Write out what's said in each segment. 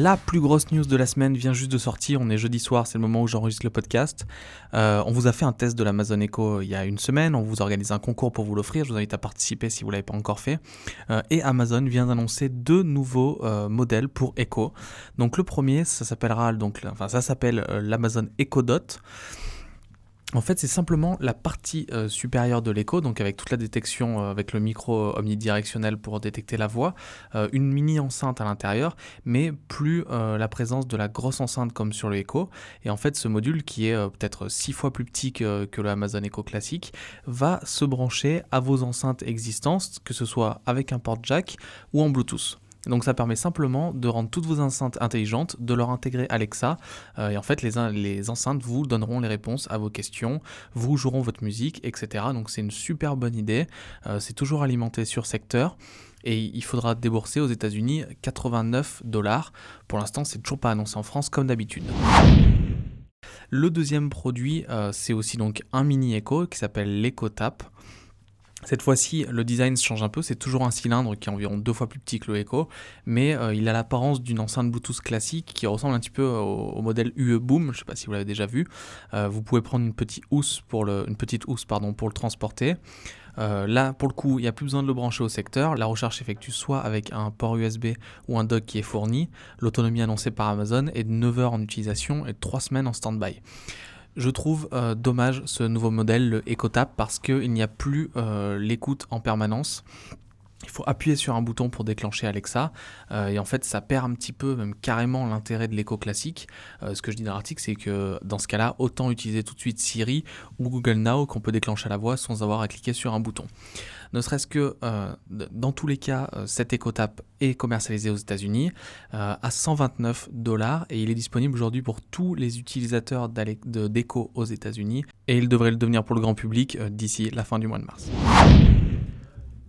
La plus grosse news de la semaine vient juste de sortir. On est jeudi soir, c'est le moment où j'enregistre le podcast. Euh, on vous a fait un test de l'Amazon Echo il y a une semaine. On vous organise un concours pour vous l'offrir. Je vous invite à participer si vous ne l'avez pas encore fait. Euh, et Amazon vient d'annoncer deux nouveaux euh, modèles pour Echo. Donc le premier, ça s'appellera donc, ça s'appelle l'Amazon Echo Dot. En fait, c'est simplement la partie euh, supérieure de l'écho, donc avec toute la détection euh, avec le micro omnidirectionnel pour détecter la voix, euh, une mini enceinte à l'intérieur, mais plus la présence de la grosse enceinte comme sur le Echo. Et en fait, ce module, qui est peut-être six fois plus petit que, que le Amazon Echo classique, va se brancher à vos enceintes existantes, que ce soit avec un port jack ou en Bluetooth. Donc ça permet simplement de rendre toutes vos enceintes intelligentes, de leur intégrer Alexa. Euh, et en fait, les, enceintes vous donneront les réponses à vos questions, vous joueront votre musique, etc. Donc c'est une super bonne idée. Euh, c'est toujours alimenté sur secteur. Et il faudra débourser aux États-Unis 89 dollars. Pour l'instant, c'est toujours pas annoncé en France comme d'habitude. Le deuxième produit, euh, c'est aussi donc un mini Echo qui s'appelle l'EcoTap. Cette fois-ci, le design change un peu, c'est toujours un cylindre qui est environ deux fois plus petit que le Echo, mais euh, il a l'apparence d'une enceinte Bluetooth classique qui ressemble un petit peu au, modèle UE Boom, je ne sais pas si vous l'avez déjà vu. Euh, vous pouvez prendre une petite housse pour le, une housse, pour le transporter. Euh, là, pour le coup, il n'y a plus besoin de le brancher au secteur. La recherche s'effectue soit avec un port USB ou un dock qui est fourni. L'autonomie annoncée par Amazon est de 9 heures en utilisation et de 3 semaines en stand-by. Je trouve euh, dommage ce nouveau modèle, le EcoTap, parce qu'il n'y a plus euh, l'écoute en permanence. Il faut appuyer sur un bouton pour déclencher Alexa. Euh, et en fait, ça perd un petit peu, même carrément, l'intérêt de l'écho classique. ce que je dis dans l'article, c'est que dans ce cas-là, autant utiliser tout de suite Siri ou Google Now qu'on peut déclencher à la voix sans avoir à cliquer sur un bouton ne serait-ce que euh, dans tous les cas, euh, cet EcoTap est commercialisé aux États-Unis euh, à 129 dollars et il est disponible aujourd'hui pour tous les utilisateurs d'Echo aux États-Unis et il devrait le devenir pour le grand public d'ici la fin du mois de mars.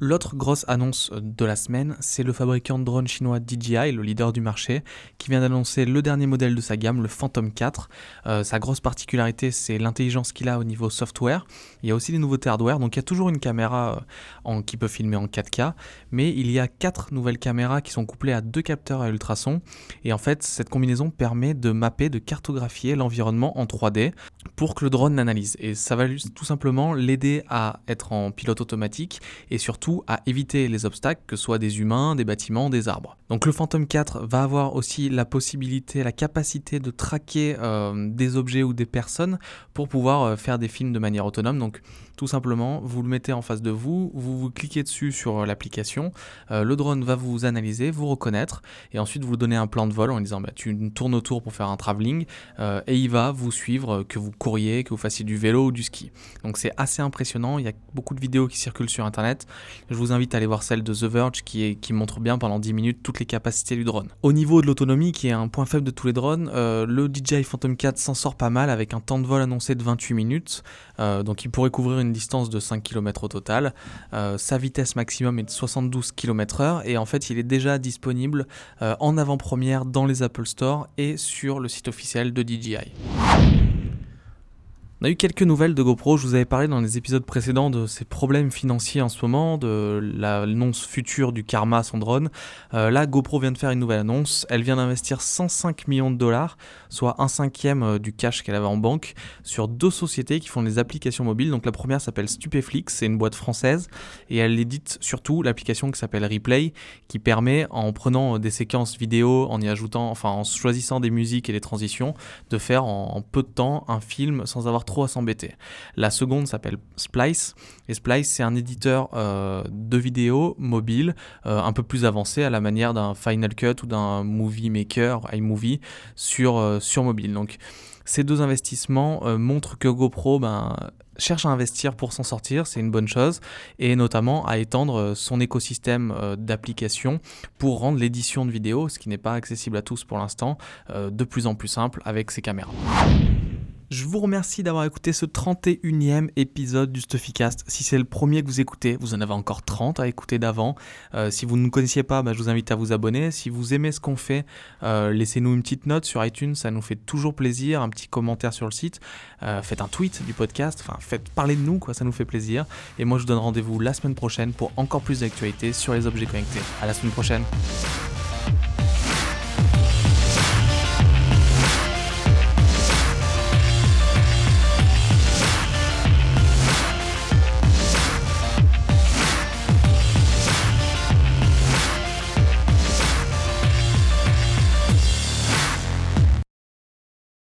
L'autre grosse annonce de la semaine, c'est le fabricant de drones chinois DJI, le leader du marché, qui vient d'annoncer le dernier modèle de sa gamme, le Phantom 4. Euh, sa grosse particularité, c'est l'intelligence qu'il a au niveau software. Il y a aussi des nouveautés hardware, donc il y a toujours une caméra euh, qui peut filmer en 4K, mais il y a quatre nouvelles caméras qui sont couplées à deux capteurs à ultrasons. Et en fait, cette combinaison permet de mapper, de cartographier l'environnement en 3D pour que le drone l'analyse. Et ça va tout simplement l'aider à être en pilote automatique et surtout à éviter les obstacles, que ce soit des humains, des bâtiments, des arbres. Donc le Phantom 4 va avoir aussi la possibilité, la capacité de traquer euh, des objets ou des personnes pour pouvoir euh, faire des films de manière autonome. Donc tout simplement, vous le mettez en face de vous, vous vous cliquez dessus sur euh, l'application, le drone va vous analyser, vous reconnaître, et ensuite vous donnez un plan de vol en disant bah, tu tournes autour pour faire un travelling, et il va vous suivre, que vous couriez, que vous fassiez du vélo ou du ski. Donc c'est assez impressionnant, il y a beaucoup de vidéos qui circulent sur Internet. Je vous invite à aller voir celle de The Verge qui, montre bien pendant 10 minutes toutes les capacités du drone. Au niveau de l'autonomie, qui est un point faible de tous les drones, euh, le DJI Phantom 4 s'en sort pas mal avec un temps de vol annoncé de 28 minutes. Euh, donc il pourrait couvrir une distance de 5 km au total. Euh, sa vitesse maximum est de 72 km/h et en fait il est déjà disponible en avant-première dans les Apple Store et sur le site officiel de DJI. On a eu quelques nouvelles de GoPro, je vous avais parlé dans les épisodes précédents de ses problèmes financiers en ce moment, de l'annonce future du Karma, son drone. Euh, là, GoPro vient de faire une nouvelle annonce, elle vient d'investir 105 millions de dollars, soit un cinquième euh, du cash qu'elle avait en banque, sur deux sociétés qui font des applications mobiles. Donc la première s'appelle Stupeflix, c'est une boîte française, et elle édite surtout l'application qui s'appelle Replay, qui permet, en prenant des séquences vidéo, en y ajoutant, enfin en choisissant des musiques et des transitions, de faire en peu de temps un film sans avoir à s'embêter. La seconde s'appelle Splice, et Splice c'est un éditeur euh, de vidéos mobile euh, un peu plus avancé à la manière d'un Final Cut ou d'un Movie Maker, iMovie, sur, euh, sur mobile. Donc ces deux investissements montrent que GoPro ben, cherche à investir pour s'en sortir, c'est une bonne chose, et notamment à étendre son écosystème d'applications pour rendre l'édition de vidéos, ce qui n'est pas accessible à tous pour l'instant, de plus en plus simple avec ses caméras. Je vous remercie d'avoir écouté ce 31e épisode du Stuffycast. Si c'est le premier que vous écoutez, vous en avez encore 30 à écouter d'avant. Euh, si vous ne nous connaissiez pas, bah, je vous invite à vous abonner. Si vous aimez ce qu'on fait, euh, laissez-nous une petite note sur iTunes, ça nous fait toujours plaisir. Un petit commentaire sur le site. Euh, faites un tweet du podcast, enfin faites parler de nous, quoi, ça nous fait plaisir. Et moi je vous donne rendez-vous la semaine prochaine pour encore plus d'actualités sur les objets connectés. À la semaine prochaine.